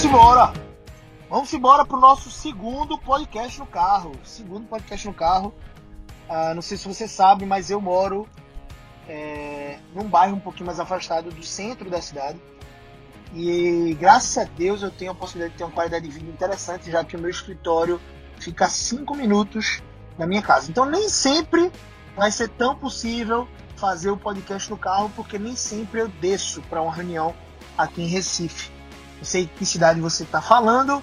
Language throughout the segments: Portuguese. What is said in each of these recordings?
Vamos embora! Vamos embora pro nosso segundo podcast no carro. Segundo podcast no carro. Uh, não sei se você sabe, mas eu moro é, num bairro um pouquinho mais afastado do centro da cidade. E graças a Deus eu tenho a possibilidade de ter uma qualidade de vida interessante, já que o meu escritório fica a 5 minutos da minha casa. Então nem sempre vai ser tão possível fazer o podcast no carro, porque nem sempre eu desço para uma reunião aqui em Recife. Não sei que cidade você está falando,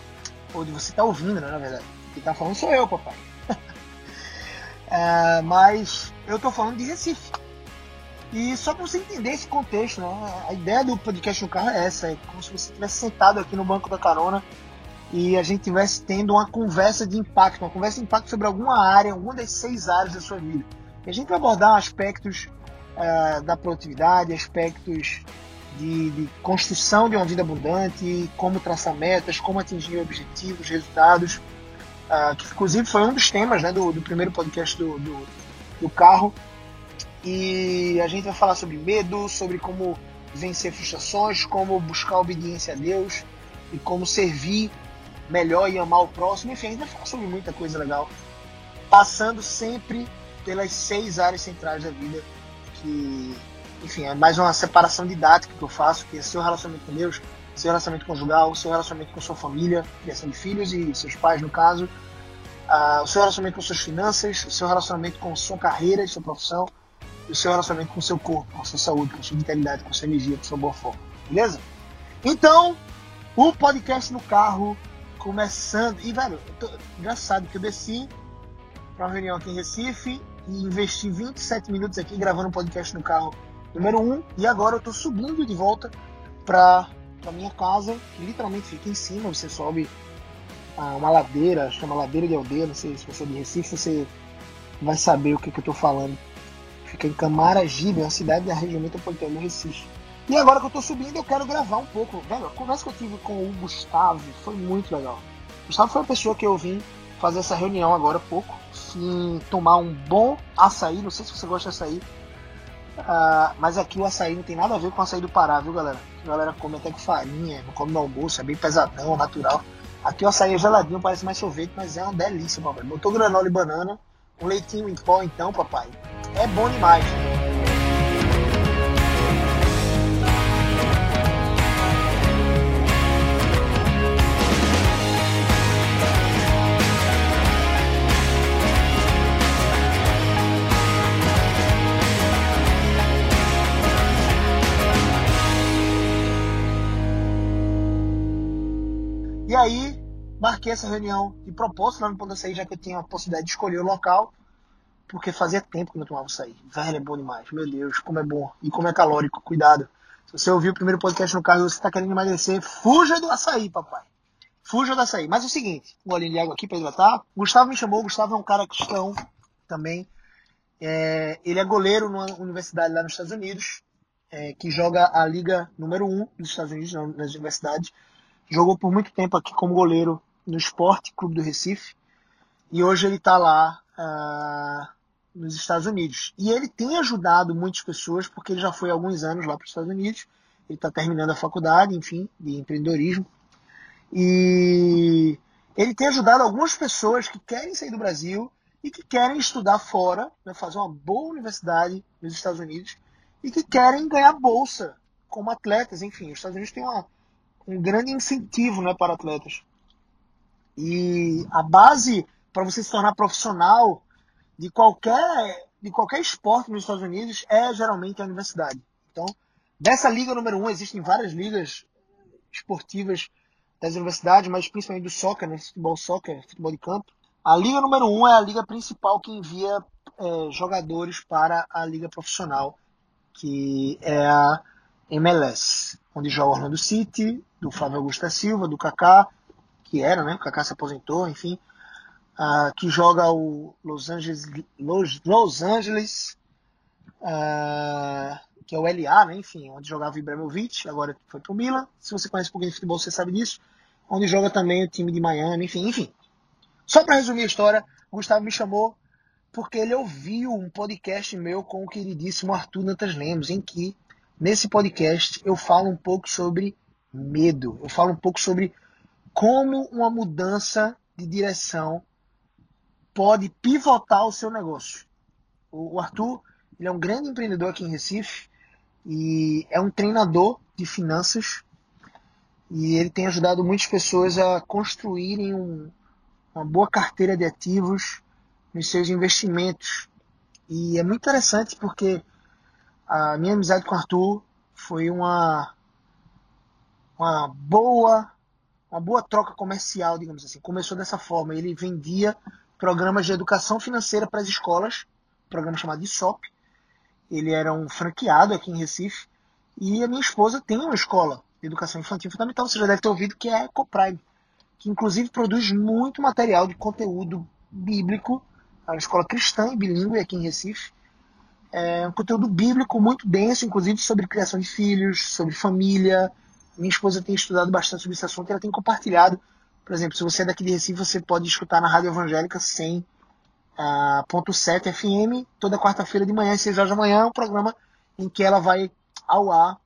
ou de você está ouvindo, né, na verdade. Quem está falando sou eu, papai. é, mas eu estou falando de Recife. E só para você entender esse contexto, né, a ideia do podcast no carro é essa: é como se você estivesse sentado aqui no banco da carona e a gente estivesse tendo uma conversa de impacto, uma conversa de impacto sobre alguma área, alguma das seis áreas da sua vida. E a gente vai abordar aspectos uh, da produtividade, aspectos de, de, construção de uma vida abundante, como traçar metas, como atingir objetivos, resultados, uh, que inclusive foi um dos temas né, do, do primeiro podcast do, do, do carro. E a gente vai falar sobre medo, sobre como vencer frustrações, como buscar obediência a Deus e como servir melhor e amar o próximo. Enfim, a gente vai falar sobre muita coisa legal. Passando sempre pelas seis áreas centrais da vida, que, enfim, é mais uma separação didática que eu faço, que é seu relacionamento com Deus, seu relacionamento conjugal, seu relacionamento com sua família, criação de filhos e seus pais, no caso, uh, o seu relacionamento com suas finanças, o seu relacionamento com sua carreira e sua profissão, e o seu relacionamento com seu corpo, com sua saúde, com sua vitalidade, com sua energia, com sua boa forma. Beleza? Então, o podcast no carro começando. E, velho, tô... engraçado que eu desci para uma reunião aqui em Recife e investi 27 minutos aqui gravando um podcast no carro número 1. E agora eu tô subindo de volta para a minha casa, que literalmente fica em cima. Você sobe uma ladeira, chama Ladeira de Aldeia. Não sei se você é de Recife, você vai saber o que, que eu tô falando. Fica em Camaragibe, uma cidade da região metropolitana do Recife. E agora que eu tô subindo, eu quero gravar um pouco. Velho, a conversa que eu tive com o Gustavo foi muito legal. O Gustavo foi a pessoa que eu vim fazer essa reunião agora há pouco. Sim, tomar um bom açaí. Não sei se você gosta de açaí. Uh, mas aqui o açaí não tem nada a ver com o açaí do Pará, viu, galera? A galera come até com farinha, não come no almoço, é bem pesadão, natural. Aqui o açaí é geladinho, parece mais sorvete, mas é uma delícia, papai. Botou granola e banana, um leitinho em pó, então, papai. É bom demais. Marquei essa reunião de propósito lá no Ponto Açaí, já que eu tinha a possibilidade de escolher o local, porque fazia tempo que não tomava açaí. Velho, é bom demais. Meu Deus, como é bom. E como é calórico. Cuidado. Se você ouviu o primeiro podcast no carro e você está querendo emagrecer, fuja do açaí, papai. Fuja do açaí. Mas é o seguinte, um golinho de água aqui para hidratar. Gustavo me chamou. Gustavo é um cara cristão também. É, ele é goleiro numa universidade lá nos Estados Unidos, é, que joga a liga número 1 um dos Estados Unidos, nas universidades. Jogou por muito tempo aqui como goleiro no Esporte Clube do Recife. E hoje ele está lá uh, nos Estados Unidos. E ele tem ajudado muitas pessoas, porque ele já foi há alguns anos lá para os Estados Unidos. Ele está terminando a faculdade, enfim, de empreendedorismo. E ele tem ajudado algumas pessoas que querem sair do Brasil e que querem estudar fora, né, fazer uma boa universidade nos Estados Unidos e que querem ganhar bolsa como atletas. Enfim, os Estados Unidos têm uma, um grande incentivo né, para atletas. E a base para você se tornar profissional de qualquer, de qualquer esporte nos Estados Unidos é geralmente a universidade. Então, dessa liga número um, existem várias ligas esportivas das universidades, mas principalmente do soccer, né, futebol soccer, futebol de campo. A liga número um é a liga principal que envia é, jogadores para a liga profissional, que é a MLS, onde joga o Orlando City, do Flávio Augusto da Silva, do Kaká, que era, né? O Kaká se aposentou, enfim. Uh, que joga o Los Angeles, Los, Los Angeles uh, que é o LA, né? Enfim, onde jogava o Ibrahimovic, agora foi pro Milan. Se você conhece um pouquinho de futebol, você sabe disso. Onde joga também o time de Miami, enfim, enfim. Só para resumir a história, o Gustavo me chamou porque ele ouviu um podcast meu com o queridíssimo Arthur Nantas Lemos, em que, nesse podcast, eu falo um pouco sobre medo. Eu falo um pouco sobre como uma mudança de direção pode pivotar o seu negócio. O Arthur ele é um grande empreendedor aqui em Recife e é um treinador de finanças e ele tem ajudado muitas pessoas a construírem um, uma boa carteira de ativos nos seus investimentos. E é muito interessante porque a minha amizade com o Arthur foi uma, uma boa uma boa troca comercial, digamos assim. Começou dessa forma. Ele vendia programas de educação financeira para as escolas, um programa chamado ISOP. Ele era um franqueado aqui em Recife. E a minha esposa tem uma escola de educação infantil fundamental, você já deve ter ouvido, que é a Ecoprime, que inclusive produz muito material de conteúdo bíblico, é uma escola cristã e bilíngue aqui em Recife. É um conteúdo bíblico muito denso, inclusive sobre criação de filhos, sobre família, minha esposa tem estudado bastante sobre esse assunto e ela tem compartilhado. Por exemplo, se você é daqui de Recife, você pode escutar na Rádio Evangélica 100.7 uh, FM, toda quarta-feira de manhã, às 6 horas da manhã, um programa em que ela vai ao ar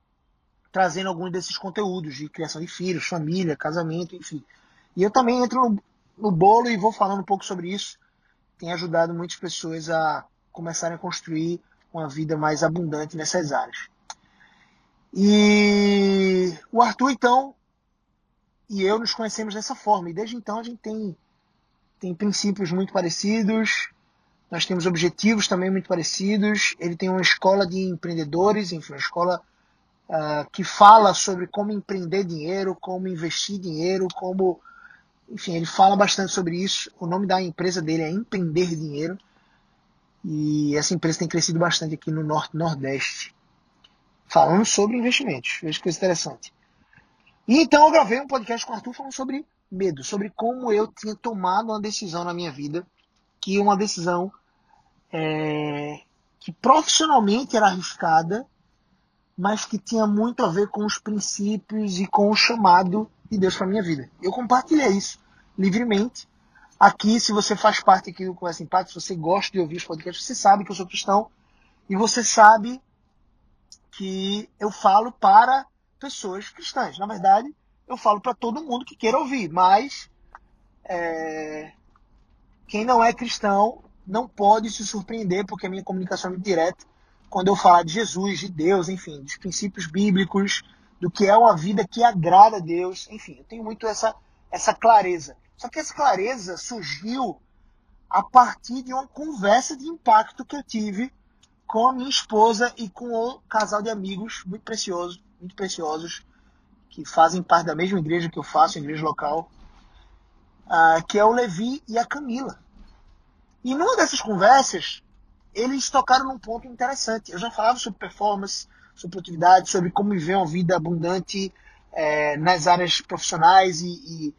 trazendo alguns desses conteúdos de criação de filhos, família, casamento, enfim. E eu também entro no, no bolo e vou falando um pouco sobre isso. Tem ajudado muitas pessoas a começarem a construir uma vida mais abundante nessas áreas. E o Arthur, então, e eu nos conhecemos dessa forma. E desde então a gente tem, tem princípios muito parecidos, nós temos objetivos também muito parecidos. Ele tem uma escola de empreendedores, enfim, uma escola uh, que fala sobre como empreender dinheiro, como investir dinheiro, como. Enfim, ele fala bastante sobre isso. O nome da empresa dele é Empreender Dinheiro. E essa empresa tem crescido bastante aqui no Norte Nordeste falando sobre investimentos. Veja que coisa interessante. E então eu gravei um podcast com o Arthur falando sobre medo, sobre como eu tinha tomado uma decisão na minha vida, que uma decisão é, que profissionalmente era arriscada, mas que tinha muito a ver com os princípios e com o chamado de Deus para minha vida. Eu compartilhei isso livremente. Aqui, se você faz parte aqui do Conversa Impacto, se você gosta de ouvir os podcasts, você sabe que eu sou cristão e você sabe que eu falo para pessoas cristãs. Na verdade, eu falo para todo mundo que queira ouvir, mas é, quem não é cristão não pode se surpreender, porque a minha comunicação é muito direta quando eu falar de Jesus, de Deus, enfim, dos princípios bíblicos, do que é uma vida que agrada a Deus, enfim, eu tenho muito essa, essa clareza. Só que essa clareza surgiu a partir de uma conversa de impacto que eu tive com a minha esposa e com o casal de amigos muito precioso, muito preciosos, que fazem parte da mesma igreja que eu faço, igreja local, uh, que é o Levi e a Camila. E numa dessas conversas, eles tocaram num ponto interessante. Eu já falava sobre performance, sobre produtividade, sobre como viver uma vida abundante é, nas áreas profissionais e, e,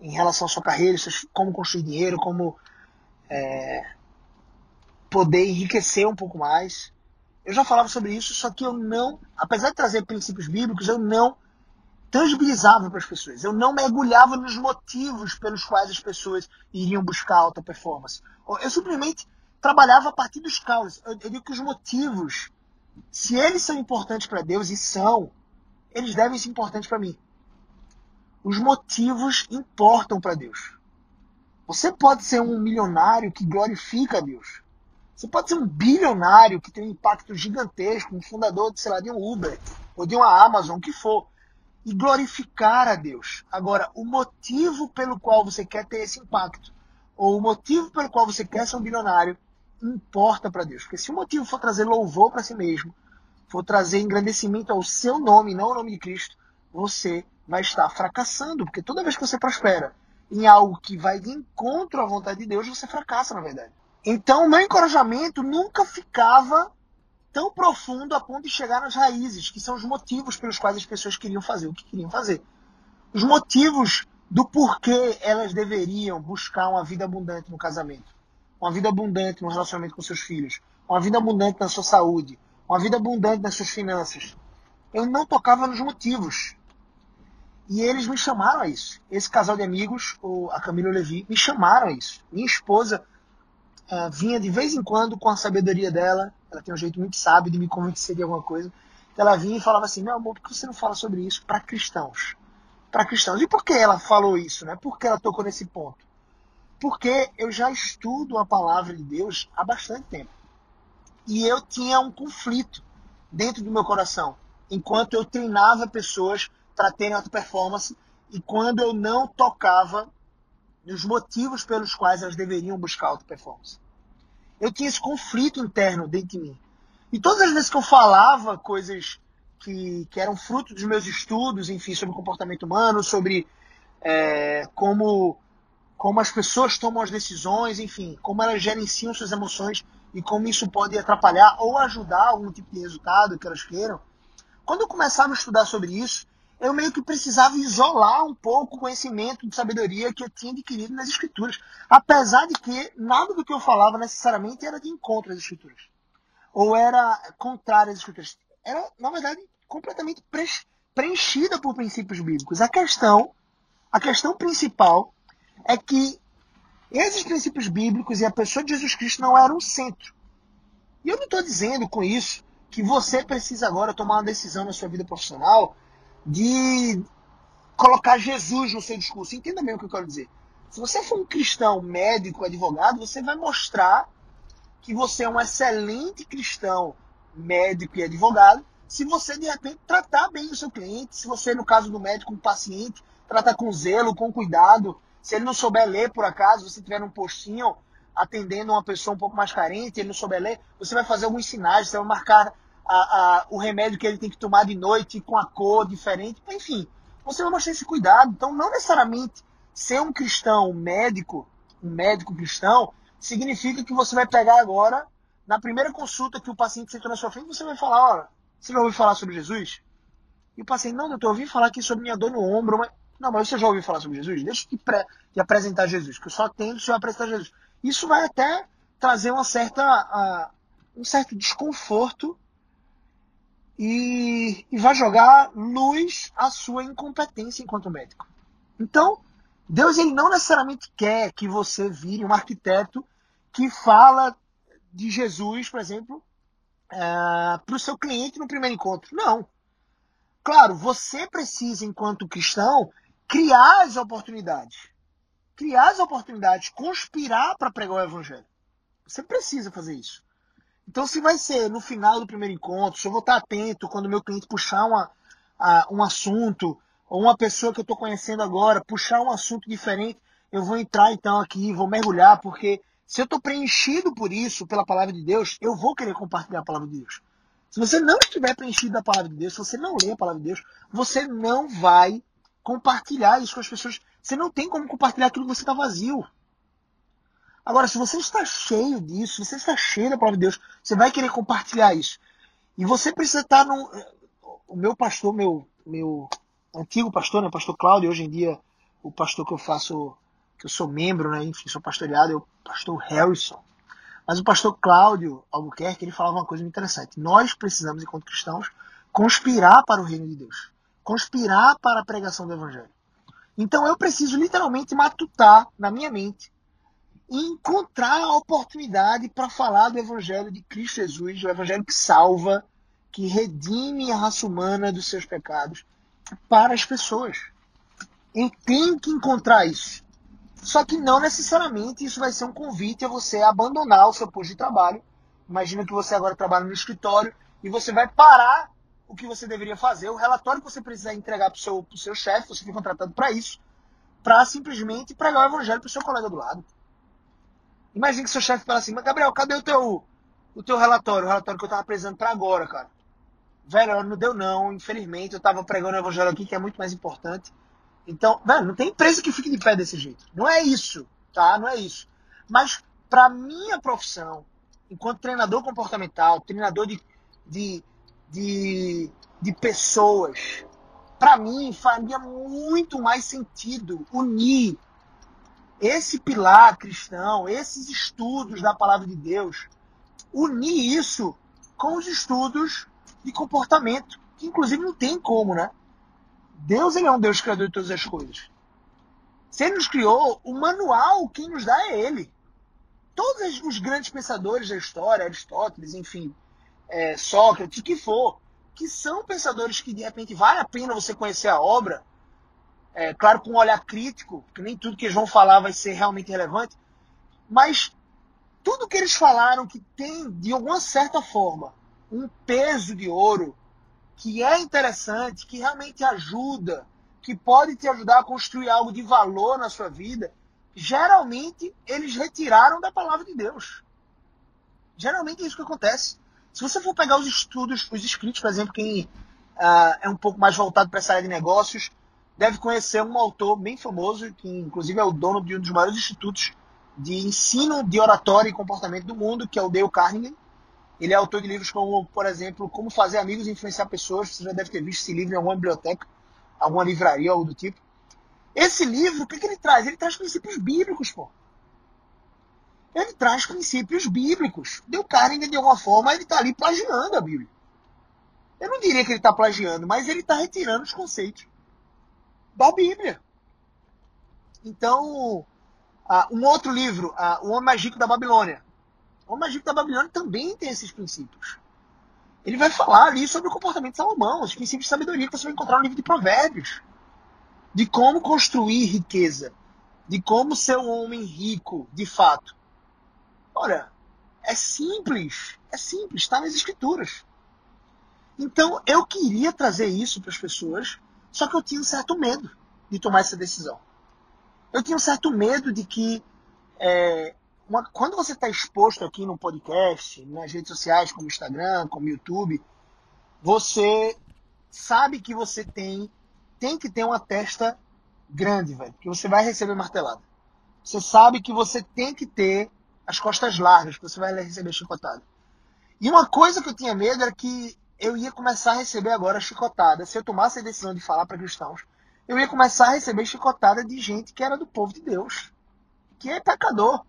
em relação à sua carreira, como construir dinheiro, como é, poder enriquecer um pouco mais. Eu já falava sobre isso, só que eu não, apesar de trazer princípios bíblicos, eu não tangibilizava para as pessoas. Eu não mergulhava nos motivos pelos quais as pessoas iriam buscar alta performance. Eu simplesmente trabalhava a partir dos causos. Eu, eu digo que os motivos, se eles são importantes para Deus, e são, eles devem ser importantes para mim. Os motivos importam para Deus. Você pode ser um milionário que glorifica a Deus. Você pode ser um bilionário que tem um impacto gigantesco, um fundador de, sei lá, de um Uber ou de uma Amazon, o que for, e glorificar a Deus. Agora, o motivo pelo qual você quer ter esse impacto, ou o motivo pelo qual você quer ser um bilionário, importa para Deus. Porque se o motivo for trazer louvor para si mesmo, for trazer engrandecimento ao seu nome, não ao nome de Cristo, você vai estar fracassando. Porque toda vez que você prospera em algo que vai de encontro à vontade de Deus, você fracassa, na verdade. Então, meu encorajamento nunca ficava tão profundo a ponto de chegar nas raízes, que são os motivos pelos quais as pessoas queriam fazer o que queriam fazer. Os motivos do porquê elas deveriam buscar uma vida abundante no casamento, uma vida abundante no relacionamento com seus filhos, uma vida abundante na sua saúde, uma vida abundante nas suas finanças. Eu não tocava nos motivos. E eles me chamaram a isso. Esse casal de amigos, a Camila Levi, me chamaram a isso. Minha esposa uh, vinha de vez em quando com a sabedoria dela, ela tem um jeito muito sábio de me convencer de alguma coisa. Ela vinha e falava assim: Meu amor, por que você não fala sobre isso para cristãos? para cristãos. E por que ela falou isso? Né? Por que ela tocou nesse ponto? Porque eu já estudo a palavra de Deus há bastante tempo. E eu tinha um conflito dentro do meu coração, enquanto eu treinava pessoas para terem alta performance e quando eu não tocava nos motivos pelos quais elas deveriam buscar alta performance. Eu tinha esse conflito interno dentro de mim. E todas as vezes que eu falava coisas que, que eram fruto dos meus estudos, enfim, sobre comportamento humano, sobre é, como, como as pessoas tomam as decisões, enfim, como elas gerenciam suas emoções e como isso pode atrapalhar ou ajudar algum tipo de resultado que elas queiram. Quando eu começava a estudar sobre isso, eu meio que precisava isolar um pouco o conhecimento de sabedoria que eu tinha adquirido nas escrituras. Apesar de que nada do que eu falava necessariamente era de encontro às escrituras. Ou era contrário às escrituras. Era, na verdade, completamente preenchida por princípios bíblicos. A questão, a questão principal é que esses princípios bíblicos e a pessoa de Jesus Cristo não eram o centro. E eu não estou dizendo com isso que você precisa agora tomar uma decisão na sua vida profissional de colocar Jesus no seu discurso. Entenda bem o que eu quero dizer. Se você for um cristão, médico, advogado, você vai mostrar que você é um excelente cristão, médico e advogado, se você de repente tratar bem o seu cliente, se você, no caso do médico, um paciente, tratar com zelo, com cuidado, se ele não souber ler por acaso, você tiver um postinho atendendo uma pessoa um pouco mais carente, ele não souber ler, você vai fazer alguns sinais, você vai marcar a, a, o remédio que ele tem que tomar de noite com a cor diferente, enfim, você vai mostrar esse cuidado. Então, não necessariamente ser um cristão médico, um médico cristão, significa que você vai pegar agora, na primeira consulta que o paciente sentou na sua frente, você vai falar, olha, você já ouviu falar sobre Jesus? E o paciente, não, doutor, eu ouvi falar aqui sobre minha dor no ombro, mas. Não, mas você já ouviu falar sobre Jesus? Deixa eu te, te apresentar Jesus, que eu só tenho se eu apresentar Jesus. Isso vai até trazer uma certa, uh, um certo desconforto e, e vai jogar luz à sua incompetência enquanto médico. Então, Deus ele não necessariamente quer que você vire um arquiteto que fala de Jesus, por exemplo, é, para o seu cliente no primeiro encontro. Não. Claro, você precisa, enquanto cristão, criar as oportunidades. Criar as oportunidades, conspirar para pregar o evangelho. Você precisa fazer isso. Então, se vai ser no final do primeiro encontro, se eu vou estar atento quando meu cliente puxar uma, um assunto, ou uma pessoa que eu estou conhecendo agora puxar um assunto diferente, eu vou entrar então aqui, vou mergulhar, porque se eu estou preenchido por isso, pela palavra de Deus, eu vou querer compartilhar a palavra de Deus. Se você não estiver preenchido da palavra de Deus, se você não lê a palavra de Deus, você não vai compartilhar isso com as pessoas. Você não tem como compartilhar aquilo que você está vazio. Agora, se você está cheio disso, se você está cheio da palavra de Deus, você vai querer compartilhar isso. E você precisa estar no. O meu pastor, meu, meu antigo pastor, né, pastor Cláudio, hoje em dia o pastor que eu faço que eu sou membro, né, enfim, sou pastoreado, é o pastor Harrison. Mas o pastor Cláudio Albuquerque, ele falava uma coisa muito interessante. Nós precisamos, enquanto cristãos, conspirar para o reino de Deus. Conspirar para a pregação do evangelho. Então eu preciso literalmente matutar na minha mente encontrar a oportunidade para falar do evangelho de Cristo Jesus, o evangelho que salva, que redime a raça humana dos seus pecados para as pessoas. E tem que encontrar isso. Só que não necessariamente isso vai ser um convite a você abandonar o seu posto de trabalho. Imagina que você agora trabalha no escritório e você vai parar o que você deveria fazer, o relatório que você precisa entregar para o seu, seu chefe, você foi contratado para isso, para simplesmente pregar o evangelho para o seu colega do lado. Imagina que seu chefe fala assim, mas Gabriel, cadê o teu, o teu relatório? O relatório que eu estava precisando para agora, cara. Velho, não deu não, infelizmente, eu estava pregando o evangelho aqui, que é muito mais importante. Então, velho, não tem empresa que fique de pé desse jeito. Não é isso, tá? Não é isso. Mas para minha profissão, enquanto treinador comportamental, treinador de, de, de, de pessoas, para mim faria muito mais sentido unir esse pilar cristão, esses estudos da palavra de Deus, unir isso com os estudos de comportamento, que inclusive não tem como, né? Deus ele é um Deus criador de todas as coisas. Se ele nos criou, o manual quem nos dá é ele. Todos os grandes pensadores da história, Aristóteles, enfim, é, Sócrates, o que for, que são pensadores que de repente vale a pena você conhecer a obra, É, claro, com um olhar crítico, porque nem tudo que eles vão falar vai ser realmente relevante, mas tudo que eles falaram que tem, de alguma certa forma, um peso de ouro, que é interessante, que realmente ajuda, que pode te ajudar a construir algo de valor na sua vida, geralmente eles retiraram da palavra de Deus. Geralmente é isso que acontece. Se você for pegar os estudos, os escritos, por exemplo, quem uh, é um pouco mais voltado para essa área de negócios, deve conhecer um autor bem famoso, que inclusive é o dono de um dos maiores institutos de ensino de oratória e comportamento do mundo, que é o Dale Carnegie. Ele é autor de livros como, por exemplo, Como Fazer Amigos e Influenciar Pessoas. Você já deve ter visto esse livro em alguma biblioteca, alguma livraria, algo do tipo. Esse livro, o que, que ele traz? Ele traz princípios bíblicos, pô. Ele traz princípios bíblicos. Dale Carnegie, de alguma forma, ele está ali plagiando a Bíblia. Eu não diria que ele está plagiando, mas ele está retirando os conceitos da Bíblia. Então, uh, um outro livro, uh, O Homem Mais Rico da Babilônia. O Homem Mais Rico da Babilônia também tem esses princípios. Ele vai falar ali sobre o comportamento de Salomão, os princípios de sabedoria que você vai encontrar no livro de Provérbios. De como construir riqueza. De como ser um homem rico, de fato. Ora, é simples. É simples, está nas escrituras. Então eu queria trazer isso para as pessoas, só que eu tinha um certo medo de tomar essa decisão. Eu tinha um certo medo de que é, uma, quando você está exposto aqui no podcast, nas redes sociais como Instagram, como YouTube, você sabe que você tem tem que ter uma testa grande, velho, que você vai receber martelada. Você sabe que você tem que ter as costas largas, que você vai receber chicotada. E uma coisa que eu tinha medo era que eu ia começar a receber agora chicotada. Se eu tomasse a decisão de falar para cristãos, eu ia começar a receber chicotada de gente que era do povo de Deus, que é pecador.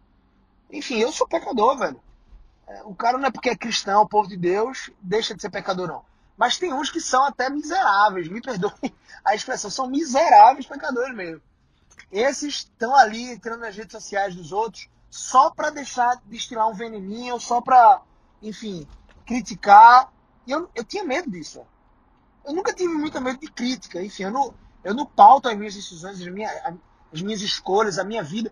Enfim, eu sou pecador, velho. É, o cara não é porque é cristão, o povo de Deus, deixa de ser pecador, não. Mas tem uns que são até miseráveis, me perdoem a expressão, são miseráveis pecadores mesmo. Esses estão ali entrando nas redes sociais dos outros só para deixar destilar um veneninho, só para, enfim, criticar e eu, eu tinha medo disso. Eu nunca tive muito medo de crítica. Enfim, eu não, eu não pauto as minhas decisões, as minhas, as minhas escolhas, a minha vida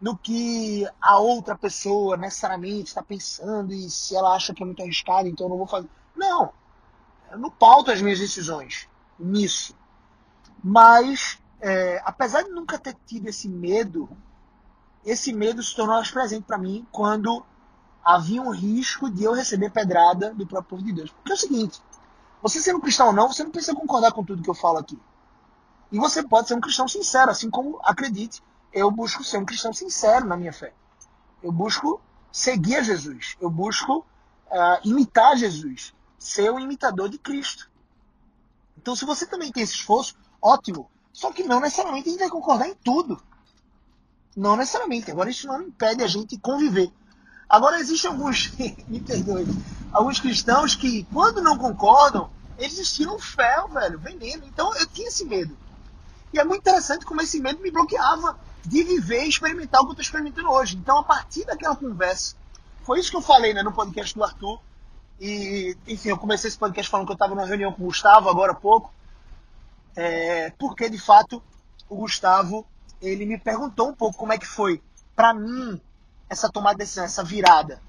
no que a outra pessoa necessariamente está pensando e se ela acha que é muito arriscado, então eu não vou fazer. Não. Eu não pauto as minhas decisões nisso. Mas, é, apesar de nunca ter tido esse medo, esse medo se tornou mais presente para mim quando havia um risco de eu receber pedrada do próprio povo de Deus. Porque é o seguinte, você sendo cristão ou não, você não precisa concordar com tudo que eu falo aqui. E você pode ser um cristão sincero, assim como, acredite, eu busco ser um cristão sincero na minha fé. Eu busco seguir a Jesus. Eu busco uh, imitar Jesus. Ser um imitador de Cristo. Então, se você também tem esse esforço, ótimo. Só que não necessariamente a gente vai concordar em tudo. Não necessariamente. Agora, isso não impede a gente conviver. Agora, existem alguns, me perdoe, alguns cristãos que, quando não concordam, eles estiram ferro, velho, veneno. Então, eu tinha esse medo. E é muito interessante como esse medo me bloqueava de viver e experimentar o que eu estou experimentando hoje. Então, a partir daquela conversa, foi isso que eu falei né, no podcast do Arthur. E, enfim, eu comecei esse podcast falando que eu estava numa reunião com o Gustavo agora há pouco. É, porque, de fato, o Gustavo, ele me perguntou um pouco como é que foi para mim essa tomada de essa virada.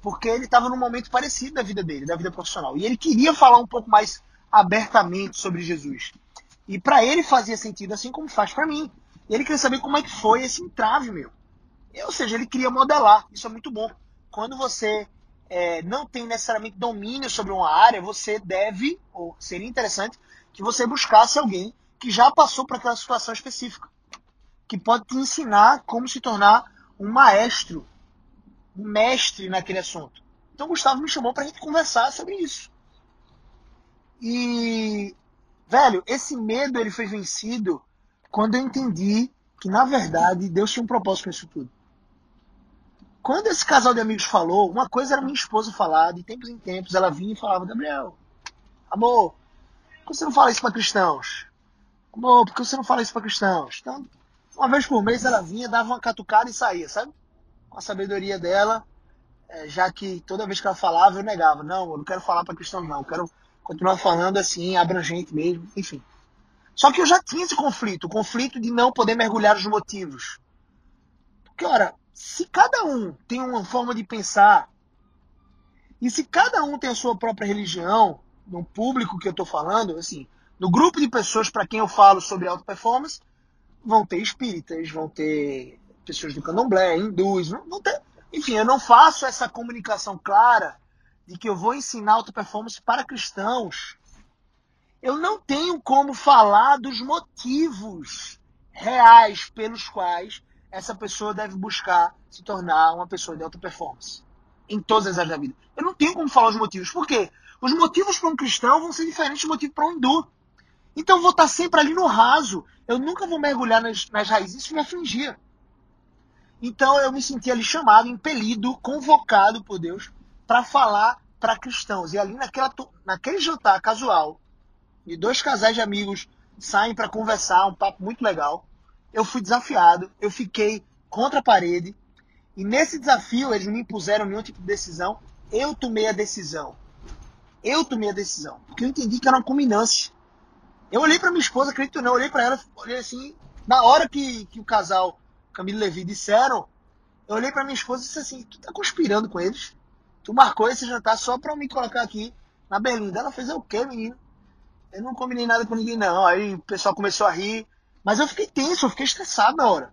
Porque ele estava num momento parecido da vida dele, da vida profissional. E ele queria falar um pouco mais abertamente sobre Jesus. E para ele fazia sentido, assim como faz para mim. E ele queria saber como é que foi esse entrave meu. Ou seja, ele queria modelar. Isso é muito bom. Quando você é, não tem necessariamente domínio sobre uma área, você deve, ou seria interessante, que você buscasse alguém que já passou por aquela situação específica. Que pode te ensinar como se tornar um maestro, um mestre naquele assunto. Então o Gustavo me chamou para a gente conversar sobre isso. E, velho, esse medo ele foi vencido quando eu entendi que, na verdade, Deus tinha um propósito com isso tudo. Quando esse casal de amigos falou, uma coisa era minha esposa falar, de tempos em tempos, ela vinha e falava, Gabriel, amor, por que você não fala isso para cristãos? Amor, por que você não fala isso para cristãos? Então, uma vez por mês ela vinha, dava uma catucada e saía, sabe? Com a sabedoria dela, é, já que toda vez que ela falava eu negava. Não, eu não quero falar para cristão não, eu quero continuar falando assim, abrangente mesmo, enfim. Só que eu já tinha esse conflito, o conflito de não poder mergulhar nos motivos. Porque, ora, se cada um tem uma forma de pensar, e se cada um tem a sua própria religião, no público que eu estou falando, assim, no grupo de pessoas para quem eu falo sobre alta performance, vão ter espíritas, vão ter pessoas do candomblé, hindus, vão ter. Enfim, eu não faço essa comunicação clara de que eu vou ensinar alta performance para cristãos eu não tenho como falar dos motivos reais pelos quais essa pessoa deve buscar se tornar uma pessoa de alta performance em todas as áreas da vida. Eu não tenho como falar os motivos. Por quê? Os motivos para um cristão vão ser diferentes dos motivos para um hindu. Então eu vou estar sempre ali no raso. Eu nunca vou mergulhar nas, nas raízes. Isso me afligia. Então eu me senti ali chamado, impelido, convocado por Deus para falar para cristãos. E ali naquela, naquele jantar casual, e dois casais de amigos saem para conversar, um papo muito legal. Eu fui desafiado, eu fiquei contra a parede. E nesse desafio, eles não me impuseram nenhum tipo de decisão. Eu tomei a decisão. Eu tomei a decisão. Porque eu entendi que era uma combinância. Eu olhei para minha esposa, acredito não, olhei para ela, olhei assim. Na hora que, que o casal Camilo Levi disseram, eu olhei para minha esposa e disse assim: Tu tá conspirando com eles? Tu marcou esse jantar só para me colocar aqui na berlinda. Ela fez é o quê, menino? Eu não combinei nada com ninguém, não. Aí o pessoal começou a rir. Mas eu fiquei tenso, eu fiquei estressado na hora.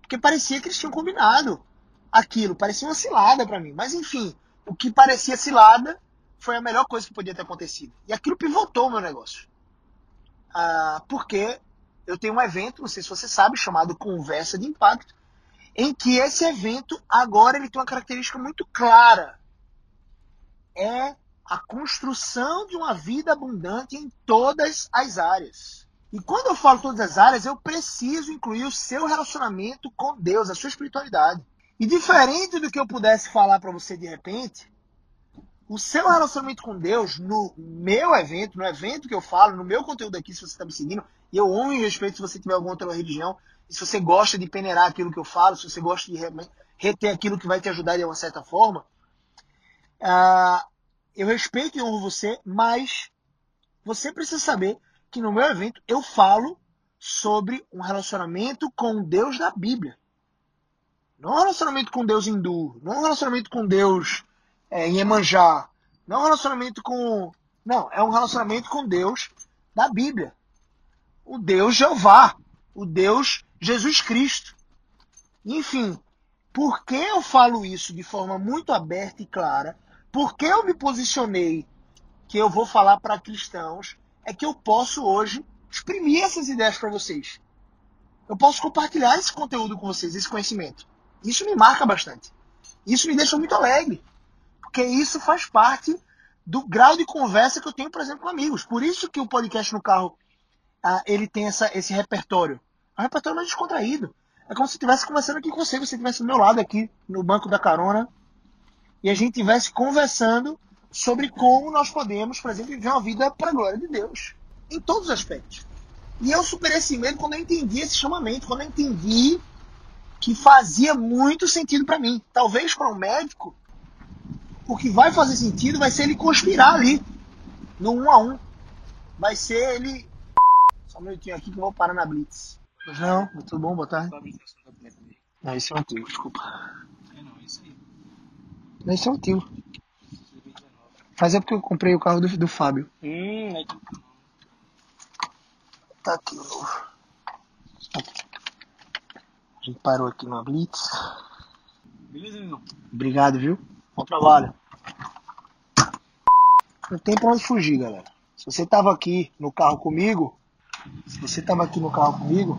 Porque parecia que eles tinham combinado aquilo. Parecia uma cilada para mim. Mas enfim, o que parecia cilada foi a melhor coisa que podia ter acontecido. E aquilo pivotou o meu negócio. Ah, porque eu tenho um evento, não sei se você sabe, chamado Conversa de Impacto, em que esse evento agora ele tem uma característica muito clara. É a construção de uma vida abundante em todas as áreas. E quando eu falo todas as áreas, eu preciso incluir o seu relacionamento com Deus, a sua espiritualidade. E diferente do que eu pudesse falar para você de repente, o seu relacionamento com Deus no meu evento, no evento que eu falo, no meu conteúdo aqui, se você está me seguindo, e eu honro e respeito se você tiver alguma outra religião, se você gosta de peneirar aquilo que eu falo, se você gosta de reter aquilo que vai te ajudar de uma certa forma, uh, eu respeito e honro você, mas você precisa saber que no meu evento eu falo sobre um relacionamento com Deus da Bíblia. Não um relacionamento com Deus hindu, não um relacionamento com Deus é, em Emanjá, não um relacionamento com. Não, é um relacionamento com Deus da Bíblia. O Deus Jeová, o Deus Jesus Cristo. Enfim, por que eu falo isso de forma muito aberta e clara? Porque eu me posicionei que eu vou falar para cristãos, é que eu posso hoje exprimir essas ideias para vocês. Eu posso compartilhar esse conteúdo com vocês, esse conhecimento. Isso me marca bastante. Isso me deixa muito alegre. Porque isso faz parte do grau de conversa que eu tenho, por exemplo, com amigos. Por isso que o podcast no carro ah, ele tem essa, esse repertório. É um repertório mais descontraído. É como se estivesse conversando aqui com você, você estivesse do meu lado aqui, no banco da carona, e a gente estivesse conversando sobre como nós podemos, por exemplo, viver uma vida para a glória de Deus, em todos os aspectos. E eu superei esse medo quando eu entendi esse chamamento, quando eu entendi que fazia muito sentido para mim. Talvez para um médico, o que vai fazer sentido vai ser ele conspirar ali, no um a um. Vai ser ele. Só um minutinho aqui que eu vou parar na Blitz. Não, tudo bom? Boa tarde. Não, esse é um teu, desculpa. Esse é um tio. Faz é porque eu comprei o carro do, do Fábio. Hum, aí Tá aqui o novo. A gente parou aqui numa Blitz. Beleza, irmão? Obrigado, viu? Bom trabalho. Não tem pra onde fugir, galera. Se você tava aqui no carro comigo, se você tava aqui no carro comigo,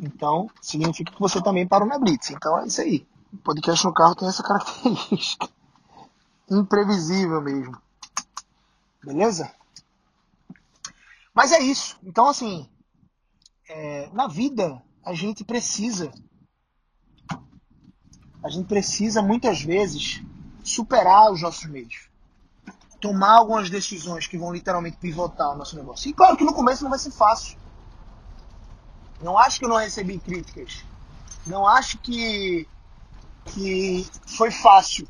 então significa que você também parou na Blitz. Então é isso aí. O podcast no carro tem essa característica. Imprevisível mesmo. Beleza? Mas é isso. Então, assim, é, na vida a gente precisa. A gente precisa muitas vezes superar os nossos meios. Tomar algumas decisões que vão literalmente pivotar o nosso negócio. E claro que no começo não vai ser fácil. Não acho que eu não recebi críticas. Não acho que que foi fácil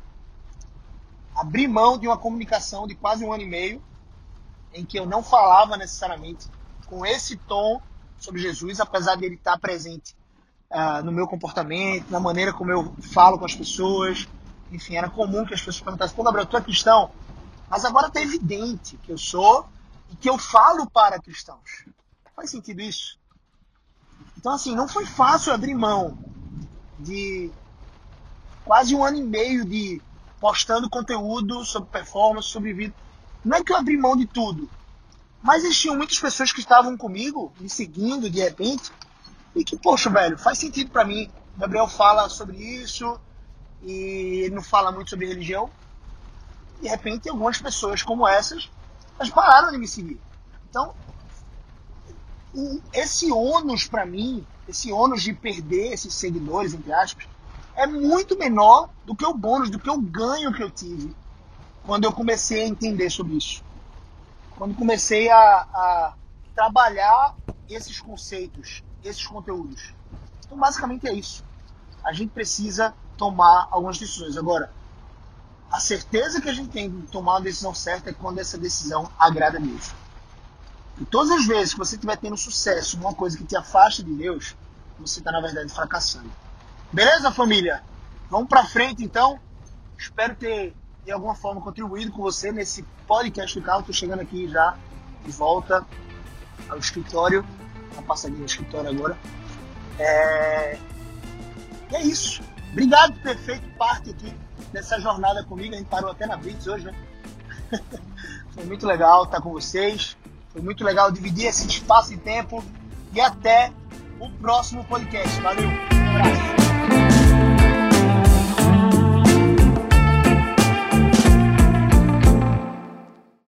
abrir mão de uma comunicação de quase um ano e meio, em que eu não falava necessariamente com esse tom sobre Jesus, apesar de ele estar presente uh, no meu comportamento, na maneira como eu falo com as pessoas. Enfim, era comum que as pessoas perguntassem: pô, Gabriel, tu é cristão? Mas agora está evidente que eu sou e que eu falo para cristãos. Faz sentido isso? Então, assim, não foi fácil abrir mão de quase um ano e meio de postando conteúdo sobre performance, sobre vida. Não é que eu abri mão de tudo, mas existiam muitas pessoas que estavam comigo, me seguindo de repente, e que, poxa, velho, faz sentido para mim. O Gabriel fala sobre isso e ele não fala muito sobre religião. De repente, algumas pessoas como essas, elas pararam de me seguir. Então, esse ônus para mim, esse ônus de perder esses seguidores, entre aspas, é muito menor do que o bônus, do que o ganho que eu tive quando eu comecei a entender sobre isso. Quando comecei a, a trabalhar esses conceitos, esses conteúdos. Então, basicamente é isso. A gente precisa tomar algumas decisões. Agora, a certeza que a gente tem de tomar uma decisão certa é quando essa decisão agrada a Deus. E todas as vezes que você estiver tendo sucesso numa coisa que te afasta de Deus, você está, na verdade, fracassando. Beleza, família? Vamos para frente, então. Espero ter, de alguma forma, contribuído com você nesse podcast do carro. Estou chegando aqui já de volta ao escritório. Uma passadinha no escritório agora. É... E é isso. Obrigado por ter feito parte aqui dessa jornada comigo. A gente parou até na Blitz hoje, né? Foi muito legal estar com vocês. Foi muito legal dividir esse espaço e tempo. E até o próximo podcast. Valeu! Um abraço.